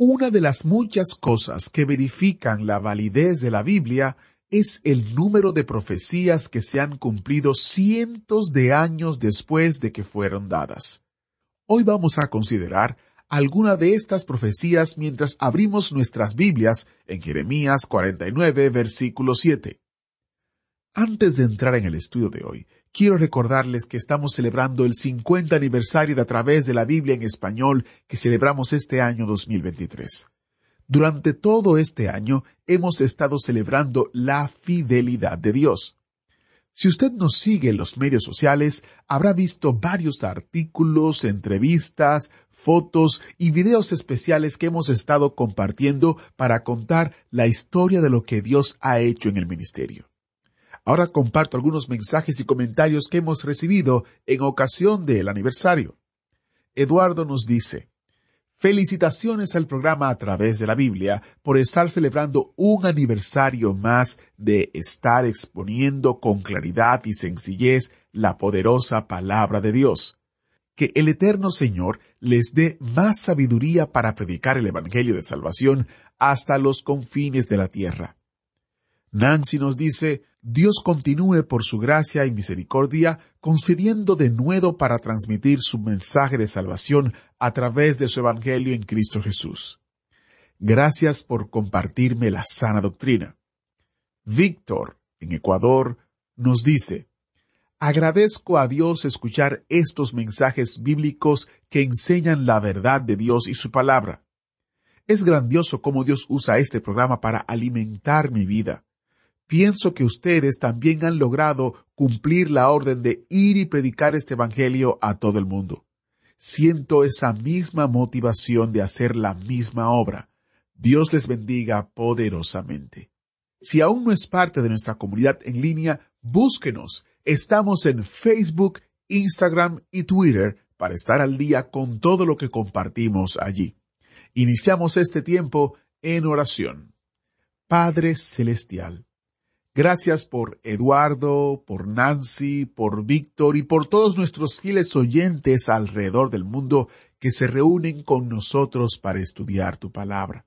Una de las muchas cosas que verifican la validez de la Biblia es el número de profecías que se han cumplido cientos de años después de que fueron dadas. Hoy vamos a considerar alguna de estas profecías mientras abrimos nuestras Biblias en Jeremías 49, versículo 7. Antes de entrar en el estudio de hoy, quiero recordarles que estamos celebrando el 50 aniversario de A través de la Biblia en español que celebramos este año 2023. Durante todo este año hemos estado celebrando la fidelidad de Dios. Si usted nos sigue en los medios sociales, habrá visto varios artículos, entrevistas, fotos y videos especiales que hemos estado compartiendo para contar la historia de lo que Dios ha hecho en el ministerio. Ahora comparto algunos mensajes y comentarios que hemos recibido en ocasión del aniversario. Eduardo nos dice, Felicitaciones al programa a través de la Biblia por estar celebrando un aniversario más de estar exponiendo con claridad y sencillez la poderosa palabra de Dios. Que el Eterno Señor les dé más sabiduría para predicar el Evangelio de Salvación hasta los confines de la tierra. Nancy nos dice, Dios continúe por su gracia y misericordia concediendo de nuevo para transmitir su mensaje de salvación a través de su Evangelio en Cristo Jesús. Gracias por compartirme la sana doctrina. Víctor, en Ecuador, nos dice, Agradezco a Dios escuchar estos mensajes bíblicos que enseñan la verdad de Dios y su palabra. Es grandioso cómo Dios usa este programa para alimentar mi vida pienso que ustedes también han logrado cumplir la orden de ir y predicar este Evangelio a todo el mundo. Siento esa misma motivación de hacer la misma obra. Dios les bendiga poderosamente. Si aún no es parte de nuestra comunidad en línea, búsquenos. Estamos en Facebook, Instagram y Twitter para estar al día con todo lo que compartimos allí. Iniciamos este tiempo en oración. Padre Celestial, Gracias por Eduardo, por Nancy, por Víctor y por todos nuestros fieles oyentes alrededor del mundo que se reúnen con nosotros para estudiar tu palabra.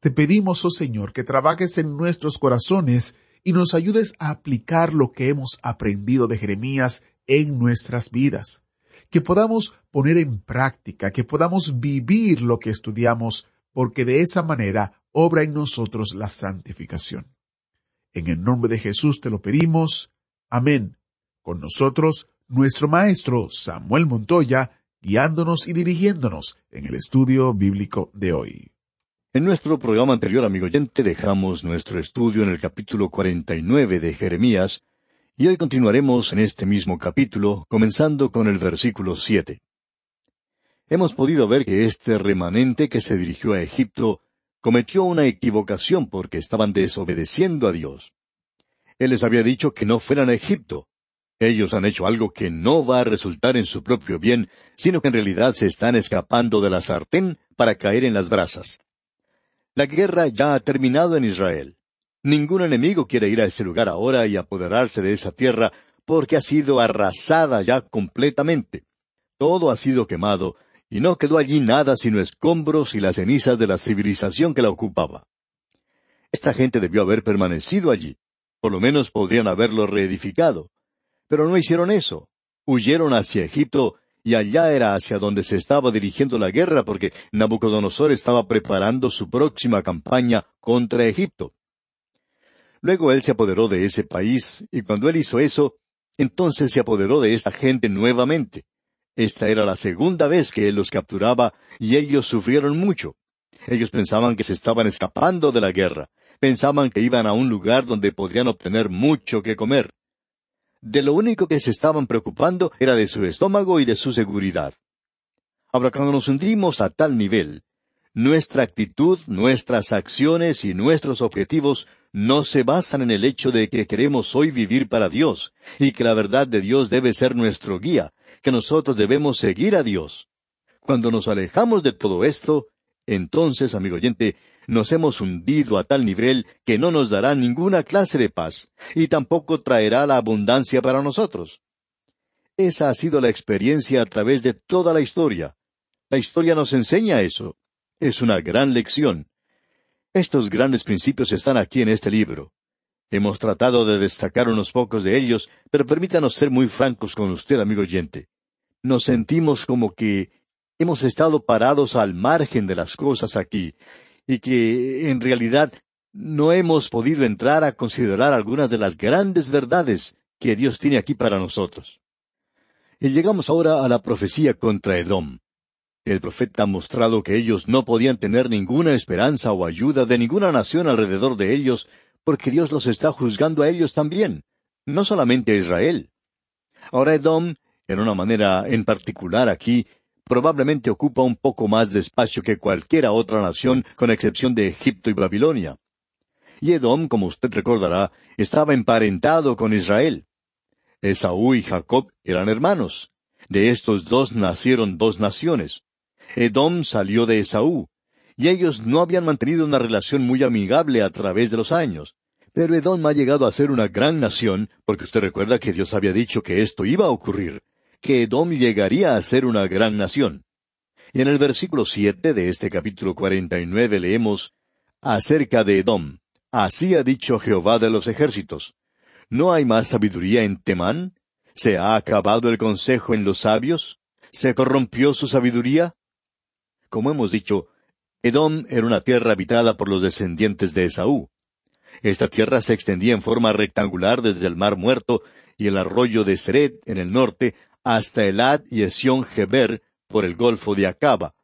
Te pedimos, oh Señor, que trabajes en nuestros corazones y nos ayudes a aplicar lo que hemos aprendido de Jeremías en nuestras vidas, que podamos poner en práctica, que podamos vivir lo que estudiamos, porque de esa manera obra en nosotros la santificación. En el nombre de Jesús te lo pedimos. Amén. Con nosotros, nuestro maestro Samuel Montoya, guiándonos y dirigiéndonos en el estudio bíblico de hoy. En nuestro programa anterior, amigo oyente, dejamos nuestro estudio en el capítulo 49 de Jeremías, y hoy continuaremos en este mismo capítulo, comenzando con el versículo siete. Hemos podido ver que este remanente que se dirigió a Egipto cometió una equivocación porque estaban desobedeciendo a Dios. Él les había dicho que no fueran a Egipto. Ellos han hecho algo que no va a resultar en su propio bien, sino que en realidad se están escapando de la sartén para caer en las brasas. La guerra ya ha terminado en Israel. Ningún enemigo quiere ir a ese lugar ahora y apoderarse de esa tierra porque ha sido arrasada ya completamente. Todo ha sido quemado y no quedó allí nada sino escombros y las cenizas de la civilización que la ocupaba. Esta gente debió haber permanecido allí, por lo menos podrían haberlo reedificado. Pero no hicieron eso. Huyeron hacia Egipto y allá era hacia donde se estaba dirigiendo la guerra porque Nabucodonosor estaba preparando su próxima campaña contra Egipto. Luego él se apoderó de ese país y cuando él hizo eso, entonces se apoderó de esta gente nuevamente. Esta era la segunda vez que él los capturaba y ellos sufrieron mucho. Ellos pensaban que se estaban escapando de la guerra, pensaban que iban a un lugar donde podrían obtener mucho que comer. De lo único que se estaban preocupando era de su estómago y de su seguridad. Ahora, cuando nos hundimos a tal nivel, nuestra actitud, nuestras acciones y nuestros objetivos no se basan en el hecho de que queremos hoy vivir para Dios y que la verdad de Dios debe ser nuestro guía, que nosotros debemos seguir a Dios. Cuando nos alejamos de todo esto, entonces, amigo oyente, nos hemos hundido a tal nivel que no nos dará ninguna clase de paz y tampoco traerá la abundancia para nosotros. Esa ha sido la experiencia a través de toda la historia. La historia nos enseña eso. Es una gran lección. Estos grandes principios están aquí en este libro. Hemos tratado de destacar unos pocos de ellos, pero permítanos ser muy francos con usted, amigo oyente. Nos sentimos como que hemos estado parados al margen de las cosas aquí, y que en realidad no hemos podido entrar a considerar algunas de las grandes verdades que Dios tiene aquí para nosotros. Y llegamos ahora a la profecía contra Edom. El profeta ha mostrado que ellos no podían tener ninguna esperanza o ayuda de ninguna nación alrededor de ellos, porque Dios los está juzgando a ellos también, no solamente a Israel. Ahora Edom, en una manera en particular aquí, probablemente ocupa un poco más de espacio que cualquiera otra nación, con excepción de Egipto y Babilonia. Y Edom, como usted recordará, estaba emparentado con Israel. Esaú y Jacob eran hermanos. De estos dos nacieron dos naciones. Edom salió de Esaú, y ellos no habían mantenido una relación muy amigable a través de los años. Pero Edom ha llegado a ser una gran nación, porque usted recuerda que Dios había dicho que esto iba a ocurrir, que Edom llegaría a ser una gran nación. Y en el versículo siete de este capítulo cuarenta y nueve leemos acerca de Edom. Así ha dicho Jehová de los ejércitos. ¿No hay más sabiduría en Temán? ¿Se ha acabado el consejo en los sabios? ¿Se corrompió su sabiduría? Como hemos dicho, Edom era una tierra habitada por los descendientes de Esaú. Esta tierra se extendía en forma rectangular desde el Mar Muerto y el arroyo de Seret en el norte hasta Elad y Esión Geber por el Golfo de Acaba.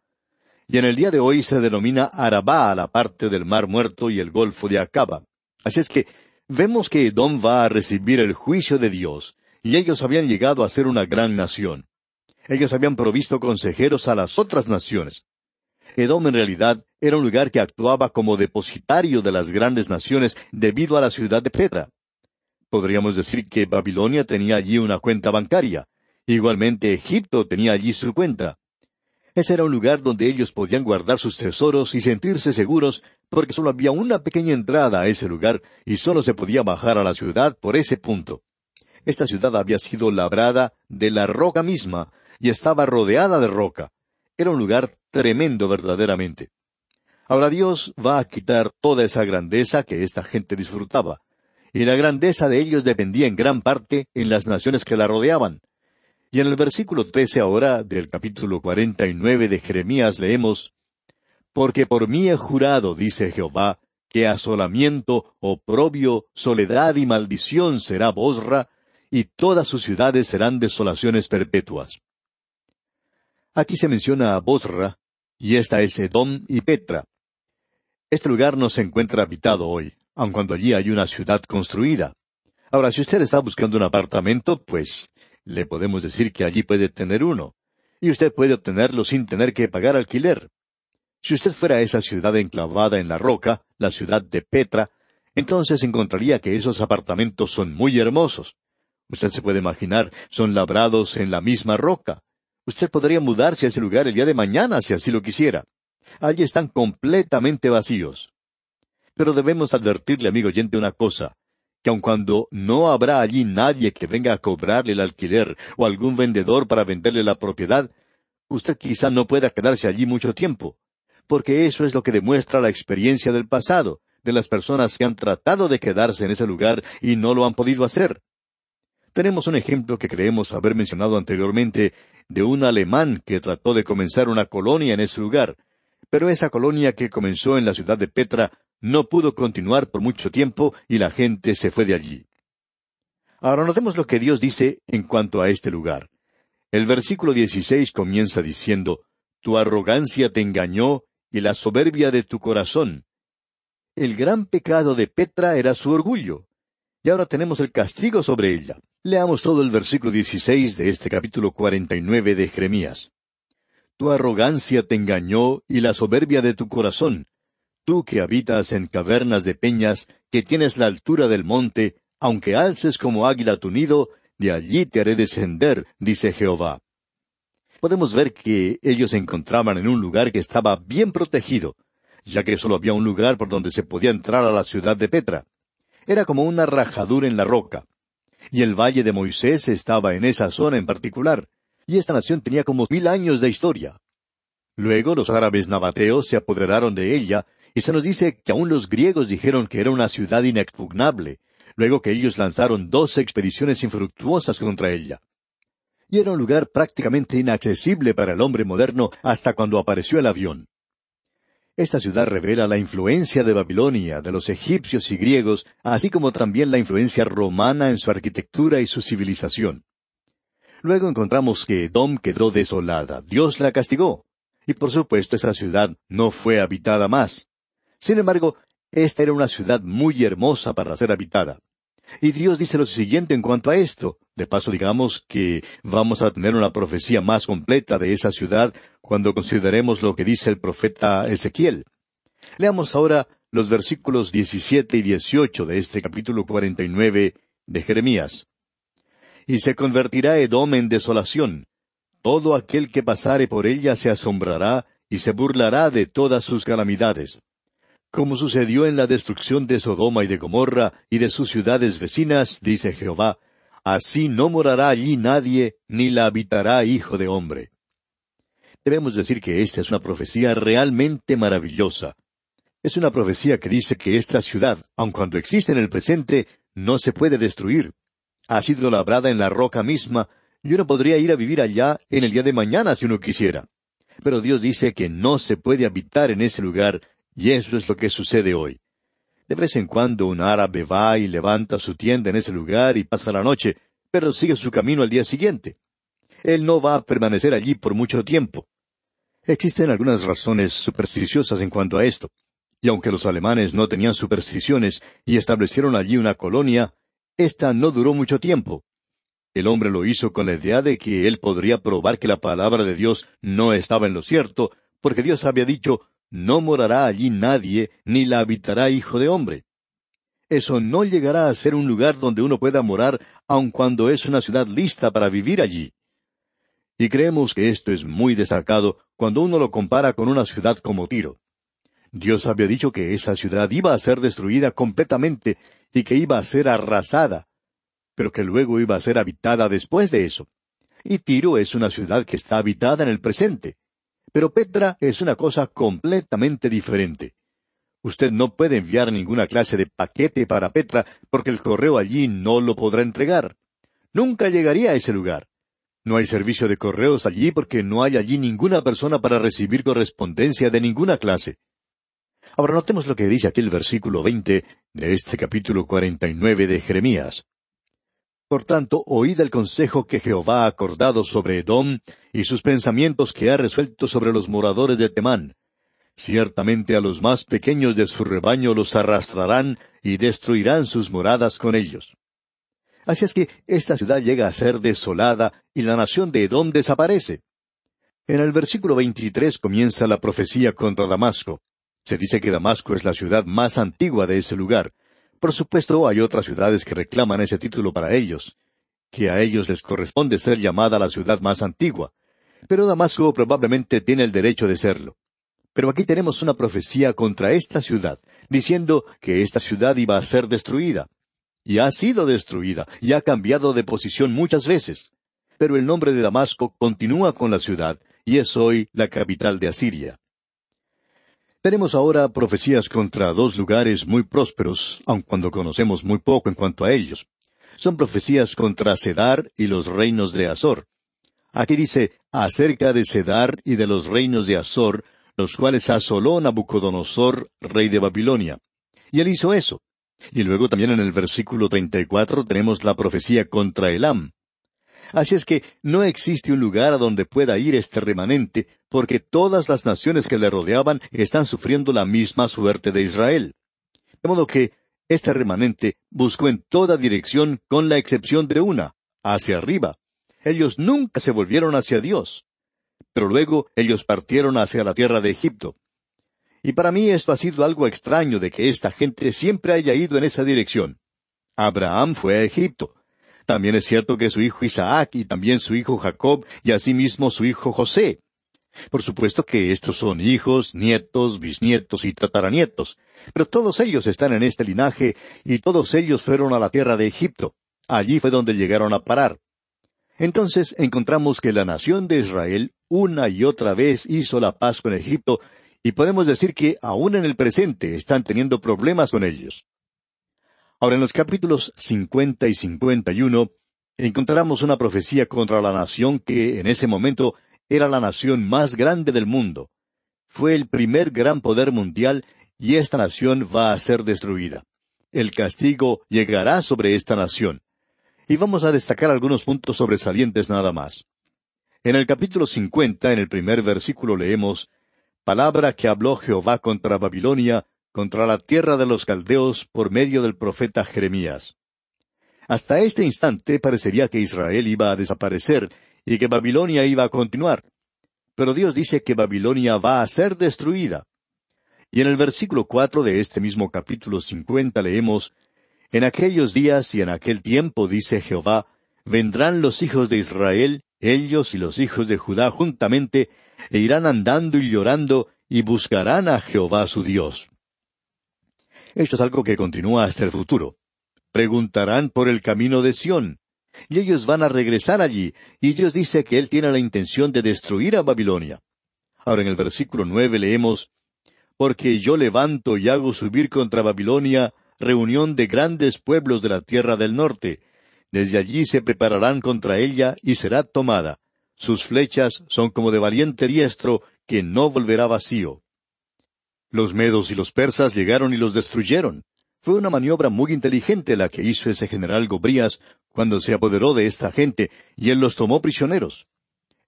Y en el día de hoy se denomina Arabá a la parte del Mar Muerto y el Golfo de Acaba. Así es que vemos que Edom va a recibir el juicio de Dios, y ellos habían llegado a ser una gran nación. Ellos habían provisto consejeros a las otras naciones. Edom en realidad era un lugar que actuaba como depositario de las grandes naciones debido a la ciudad de Petra. Podríamos decir que Babilonia tenía allí una cuenta bancaria. Igualmente Egipto tenía allí su cuenta. Ese era un lugar donde ellos podían guardar sus tesoros y sentirse seguros porque solo había una pequeña entrada a ese lugar y solo se podía bajar a la ciudad por ese punto. Esta ciudad había sido labrada de la roca misma y estaba rodeada de roca. Era un lugar tremendo verdaderamente. Ahora Dios va a quitar toda esa grandeza que esta gente disfrutaba, y la grandeza de ellos dependía en gran parte en las naciones que la rodeaban. Y en el versículo trece ahora del capítulo cuarenta y nueve de Jeremías leemos Porque por mí he jurado, dice Jehová, que asolamiento, oprobio, soledad y maldición será Bosra, y todas sus ciudades serán desolaciones perpetuas. Aquí se menciona a Bosra, y esta es Edom y Petra. Este lugar no se encuentra habitado hoy, aun cuando allí hay una ciudad construida. Ahora, si usted está buscando un apartamento, pues le podemos decir que allí puede tener uno, y usted puede obtenerlo sin tener que pagar alquiler. Si usted fuera a esa ciudad enclavada en la roca, la ciudad de Petra, entonces encontraría que esos apartamentos son muy hermosos. Usted se puede imaginar, son labrados en la misma roca. Usted podría mudarse a ese lugar el día de mañana si así lo quisiera. Allí están completamente vacíos. Pero debemos advertirle, amigo oyente, una cosa, que aun cuando no habrá allí nadie que venga a cobrarle el alquiler o algún vendedor para venderle la propiedad, usted quizá no pueda quedarse allí mucho tiempo, porque eso es lo que demuestra la experiencia del pasado, de las personas que han tratado de quedarse en ese lugar y no lo han podido hacer. Tenemos un ejemplo que creemos haber mencionado anteriormente de un alemán que trató de comenzar una colonia en ese lugar, pero esa colonia que comenzó en la ciudad de Petra no pudo continuar por mucho tiempo y la gente se fue de allí. Ahora notemos lo que Dios dice en cuanto a este lugar. El versículo 16 comienza diciendo, Tu arrogancia te engañó y la soberbia de tu corazón. El gran pecado de Petra era su orgullo. Y ahora tenemos el castigo sobre ella. Leamos todo el versículo 16 de este capítulo 49 de Jeremías. Tu arrogancia te engañó y la soberbia de tu corazón. Tú que habitas en cavernas de peñas, que tienes la altura del monte, aunque alces como águila tu nido, de allí te haré descender, dice Jehová. Podemos ver que ellos se encontraban en un lugar que estaba bien protegido, ya que solo había un lugar por donde se podía entrar a la ciudad de Petra. Era como una rajadura en la roca. Y el valle de Moisés estaba en esa zona en particular, y esta nación tenía como mil años de historia. Luego los árabes nabateos se apoderaron de ella, y se nos dice que aún los griegos dijeron que era una ciudad inexpugnable, luego que ellos lanzaron dos expediciones infructuosas contra ella. Y era un lugar prácticamente inaccesible para el hombre moderno hasta cuando apareció el avión. Esta ciudad revela la influencia de Babilonia, de los egipcios y griegos, así como también la influencia romana en su arquitectura y su civilización. Luego encontramos que Edom quedó desolada, Dios la castigó, y por supuesto esa ciudad no fue habitada más. Sin embargo, esta era una ciudad muy hermosa para ser habitada. Y Dios dice lo siguiente en cuanto a esto. De paso, digamos que vamos a tener una profecía más completa de esa ciudad cuando consideremos lo que dice el profeta Ezequiel. Leamos ahora los versículos 17 y 18 de este capítulo 49 de Jeremías. Y se convertirá Edom en desolación. Todo aquel que pasare por ella se asombrará y se burlará de todas sus calamidades como sucedió en la destrucción de Sodoma y de Gomorra y de sus ciudades vecinas, dice Jehová, así no morará allí nadie, ni la habitará hijo de hombre. Debemos decir que esta es una profecía realmente maravillosa. Es una profecía que dice que esta ciudad, aun cuando existe en el presente, no se puede destruir. Ha sido labrada en la roca misma, y uno podría ir a vivir allá en el día de mañana si uno quisiera. Pero Dios dice que no se puede habitar en ese lugar y eso es lo que sucede hoy. De vez en cuando un árabe va y levanta su tienda en ese lugar y pasa la noche, pero sigue su camino al día siguiente. Él no va a permanecer allí por mucho tiempo. Existen algunas razones supersticiosas en cuanto a esto. Y aunque los alemanes no tenían supersticiones y establecieron allí una colonia, ésta no duró mucho tiempo. El hombre lo hizo con la idea de que él podría probar que la palabra de Dios no estaba en lo cierto, porque Dios había dicho, no morará allí nadie, ni la habitará hijo de hombre. Eso no llegará a ser un lugar donde uno pueda morar, aun cuando es una ciudad lista para vivir allí. Y creemos que esto es muy destacado cuando uno lo compara con una ciudad como Tiro. Dios había dicho que esa ciudad iba a ser destruida completamente y que iba a ser arrasada, pero que luego iba a ser habitada después de eso. Y Tiro es una ciudad que está habitada en el presente. Pero Petra es una cosa completamente diferente. Usted no puede enviar ninguna clase de paquete para Petra porque el correo allí no lo podrá entregar. Nunca llegaría a ese lugar. No hay servicio de correos allí porque no hay allí ninguna persona para recibir correspondencia de ninguna clase. Ahora notemos lo que dice aquí el versículo veinte de este capítulo cuarenta y nueve de Jeremías. Por tanto, oíd el consejo que Jehová ha acordado sobre Edom y sus pensamientos que ha resuelto sobre los moradores de Temán. Ciertamente a los más pequeños de su rebaño los arrastrarán y destruirán sus moradas con ellos. Así es que esta ciudad llega a ser desolada y la nación de Edom desaparece. En el versículo 23 comienza la profecía contra Damasco. Se dice que Damasco es la ciudad más antigua de ese lugar, por supuesto, hay otras ciudades que reclaman ese título para ellos, que a ellos les corresponde ser llamada la ciudad más antigua, pero Damasco probablemente tiene el derecho de serlo. Pero aquí tenemos una profecía contra esta ciudad, diciendo que esta ciudad iba a ser destruida. Y ha sido destruida, y ha cambiado de posición muchas veces. Pero el nombre de Damasco continúa con la ciudad, y es hoy la capital de Asiria. Tenemos ahora profecías contra dos lugares muy prósperos, aun cuando conocemos muy poco en cuanto a ellos. Son profecías contra Cedar y los reinos de Azor. Aquí dice, acerca de Cedar y de los reinos de Azor, los cuales asoló Nabucodonosor, rey de Babilonia. Y él hizo eso. Y luego también en el versículo 34 tenemos la profecía contra Elam. Así es que no existe un lugar a donde pueda ir este remanente, porque todas las naciones que le rodeaban están sufriendo la misma suerte de Israel. De modo que este remanente buscó en toda dirección con la excepción de una, hacia arriba. Ellos nunca se volvieron hacia Dios. pero luego ellos partieron hacia la tierra de Egipto. Y para mí esto ha sido algo extraño de que esta gente siempre haya ido en esa dirección. Abraham fue a Egipto. También es cierto que su hijo Isaac y también su hijo Jacob y asimismo su hijo José. Por supuesto que estos son hijos, nietos, bisnietos y tataranietos, pero todos ellos están en este linaje y todos ellos fueron a la tierra de Egipto. Allí fue donde llegaron a parar. Entonces encontramos que la nación de Israel una y otra vez hizo la paz con Egipto y podemos decir que aún en el presente están teniendo problemas con ellos. Ahora en los capítulos cincuenta y cincuenta y uno encontramos una profecía contra la nación que en ese momento era la nación más grande del mundo. Fue el primer gran poder mundial y esta nación va a ser destruida. El castigo llegará sobre esta nación. Y vamos a destacar algunos puntos sobresalientes nada más. En el capítulo cincuenta, en el primer versículo leemos, Palabra que habló Jehová contra Babilonia, contra la tierra de los caldeos, por medio del profeta Jeremías. Hasta este instante parecería que Israel iba a desaparecer y que Babilonia iba a continuar. Pero Dios dice que Babilonia va a ser destruida. Y en el versículo cuatro de este mismo capítulo cincuenta leemos En aquellos días y en aquel tiempo, dice Jehová, vendrán los hijos de Israel, ellos y los hijos de Judá juntamente, e irán andando y llorando, y buscarán a Jehová su Dios. Esto es algo que continúa hasta el futuro. Preguntarán por el camino de Sión, y ellos van a regresar allí, y Dios dice que Él tiene la intención de destruir a Babilonia. Ahora en el versículo nueve leemos, Porque yo levanto y hago subir contra Babilonia reunión de grandes pueblos de la tierra del norte. Desde allí se prepararán contra ella y será tomada. Sus flechas son como de valiente diestro que no volverá vacío. Los medos y los persas llegaron y los destruyeron. Fue una maniobra muy inteligente la que hizo ese general Gobrías cuando se apoderó de esta gente y él los tomó prisioneros.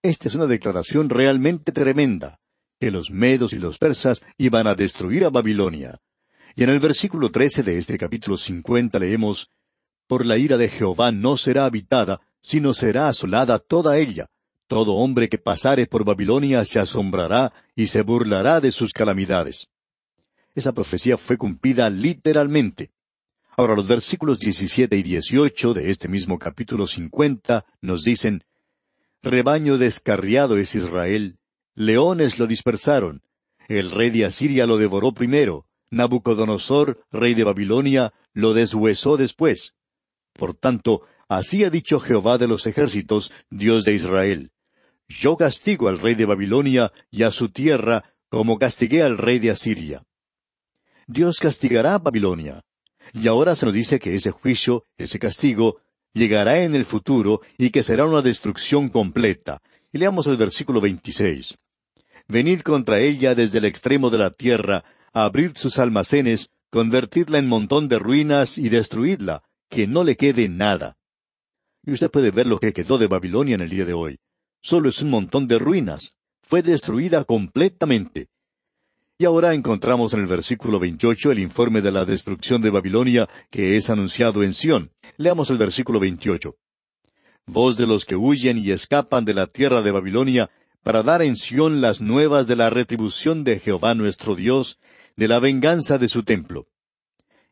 Esta es una declaración realmente tremenda, que los medos y los persas iban a destruir a Babilonia. Y en el versículo trece de este capítulo cincuenta leemos, Por la ira de Jehová no será habitada, sino será asolada toda ella. Todo hombre que pasare por Babilonia se asombrará y se burlará de sus calamidades. Esa profecía fue cumplida literalmente. Ahora los versículos 17 y 18 de este mismo capítulo 50 nos dicen, Rebaño descarriado es Israel, leones lo dispersaron, el rey de Asiria lo devoró primero, Nabucodonosor, rey de Babilonia, lo deshuesó después. Por tanto, así ha dicho Jehová de los ejércitos, Dios de Israel. Yo castigo al rey de Babilonia y a su tierra como castigué al rey de Asiria. Dios castigará a Babilonia. Y ahora se nos dice que ese juicio, ese castigo, llegará en el futuro y que será una destrucción completa. Y leamos el versículo 26. Venid contra ella desde el extremo de la tierra, a abrir sus almacenes, convertidla en montón de ruinas y destruidla, que no le quede nada. Y usted puede ver lo que quedó de Babilonia en el día de hoy. Solo es un montón de ruinas. Fue destruida completamente. Y ahora encontramos en el versículo 28 el informe de la destrucción de Babilonia que es anunciado en Sión. Leamos el versículo 28. Voz de los que huyen y escapan de la tierra de Babilonia, para dar en Sión las nuevas de la retribución de Jehová nuestro Dios, de la venganza de su templo.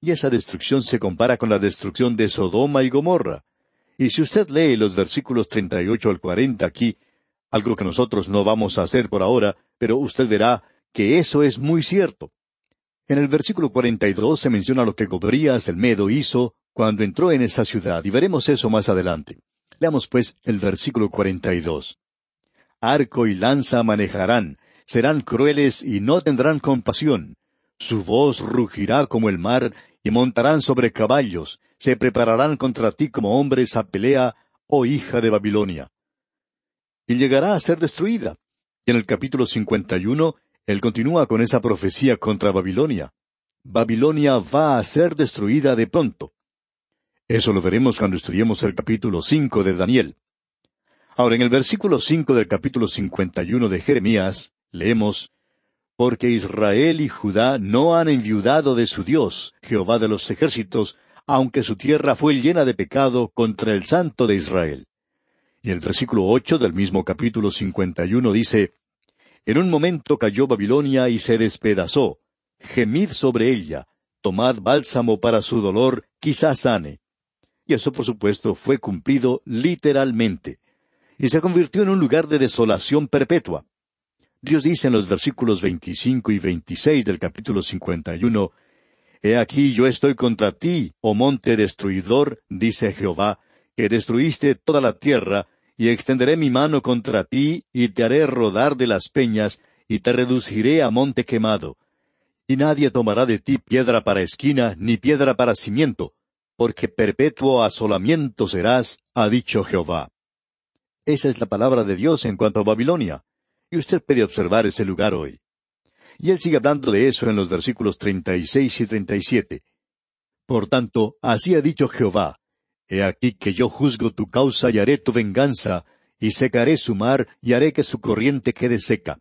Y esa destrucción se compara con la destrucción de Sodoma y Gomorra. Y si usted lee los versículos 38 al 40 aquí, algo que nosotros no vamos a hacer por ahora, pero usted verá que eso es muy cierto. En el versículo 42 se menciona lo que Gobrías el Medo hizo cuando entró en esa ciudad, y veremos eso más adelante. Leamos pues el versículo 42. Arco y lanza manejarán, serán crueles y no tendrán compasión. Su voz rugirá como el mar, y montarán sobre caballos, se prepararán contra ti como hombres a pelea, oh hija de Babilonia. Y llegará a ser destruida. Y en el capítulo 51 él continúa con esa profecía contra Babilonia. Babilonia va a ser destruida de pronto. Eso lo veremos cuando estudiemos el capítulo cinco de Daniel. Ahora, en el versículo cinco del capítulo cincuenta y uno de Jeremías, leemos Porque Israel y Judá no han enviudado de su Dios, Jehová de los ejércitos, aunque su tierra fue llena de pecado contra el Santo de Israel. Y el versículo ocho del mismo capítulo cincuenta y uno dice En un momento cayó Babilonia y se despedazó. Gemid sobre ella, tomad bálsamo para su dolor, quizás sane. Y eso, por supuesto, fue cumplido literalmente. Y se convirtió en un lugar de desolación perpetua. Dios dice en los versículos veinticinco y veintiséis del capítulo cincuenta y uno, He aquí yo estoy contra ti, oh monte destruidor, dice Jehová, que destruiste toda la tierra, y extenderé mi mano contra ti, y te haré rodar de las peñas, y te reduciré a monte quemado. Y nadie tomará de ti piedra para esquina, ni piedra para cimiento, porque perpetuo asolamiento serás, ha dicho Jehová. Esa es la palabra de Dios en cuanto a Babilonia, y usted puede observar ese lugar hoy. Y él sigue hablando de eso en los versículos treinta y seis y treinta y siete. Por tanto, así ha dicho Jehová, He aquí que yo juzgo tu causa y haré tu venganza, y secaré su mar, y haré que su corriente quede seca.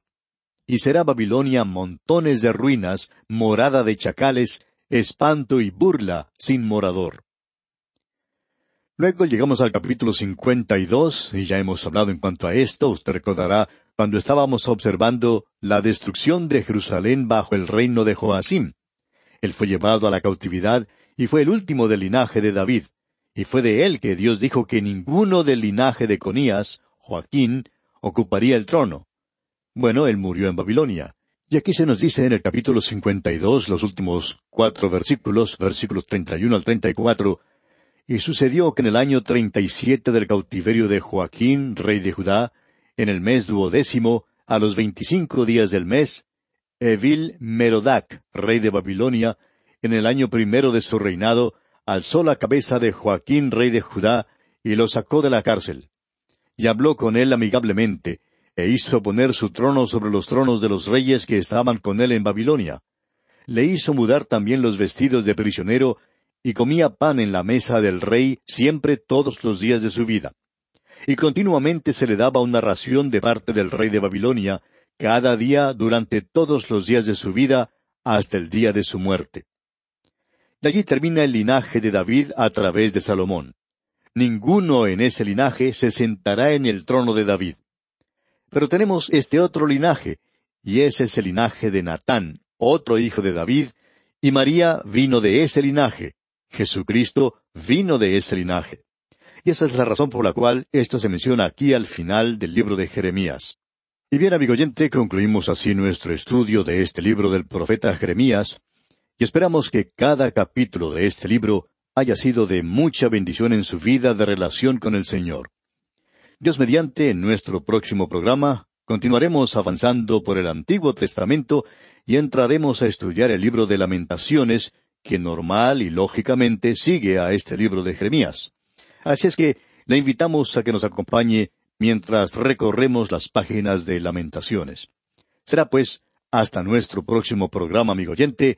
Y será Babilonia montones de ruinas, morada de chacales, espanto y burla sin morador. Luego llegamos al capítulo cincuenta y dos, y ya hemos hablado en cuanto a esto, usted recordará cuando estábamos observando la destrucción de Jerusalén bajo el reino de Joacim. Él fue llevado a la cautividad y fue el último del linaje de David, y fue de él que Dios dijo que ninguno del linaje de Conías, Joaquín, ocuparía el trono. Bueno, él murió en Babilonia. Y aquí se nos dice en el capítulo cincuenta y dos, los últimos cuatro versículos, versículos treinta y uno al treinta y cuatro, y sucedió que en el año treinta y siete del cautiverio de Joaquín, rey de Judá, en el mes duodécimo, a los veinticinco días del mes, Evil Merodac, rey de Babilonia, en el año primero de su reinado, alzó la cabeza de Joaquín, rey de Judá, y lo sacó de la cárcel. Y habló con él amigablemente, e hizo poner su trono sobre los tronos de los reyes que estaban con él en Babilonia. Le hizo mudar también los vestidos de prisionero, y comía pan en la mesa del rey siempre todos los días de su vida y continuamente se le daba una ración de parte del rey de Babilonia, cada día durante todos los días de su vida, hasta el día de su muerte. De allí termina el linaje de David a través de Salomón. Ninguno en ese linaje se sentará en el trono de David. Pero tenemos este otro linaje, y ese es el linaje de Natán, otro hijo de David, y María vino de ese linaje. Jesucristo vino de ese linaje. Y esa es la razón por la cual esto se menciona aquí al final del libro de Jeremías. Y bien, amigo oyente, concluimos así nuestro estudio de este libro del profeta Jeremías, y esperamos que cada capítulo de este libro haya sido de mucha bendición en su vida de relación con el Señor. Dios mediante, en nuestro próximo programa, continuaremos avanzando por el Antiguo Testamento y entraremos a estudiar el libro de lamentaciones, que normal y lógicamente sigue a este libro de Jeremías. Así es que le invitamos a que nos acompañe mientras recorremos las páginas de Lamentaciones. Será pues hasta nuestro próximo programa, amigo oyente,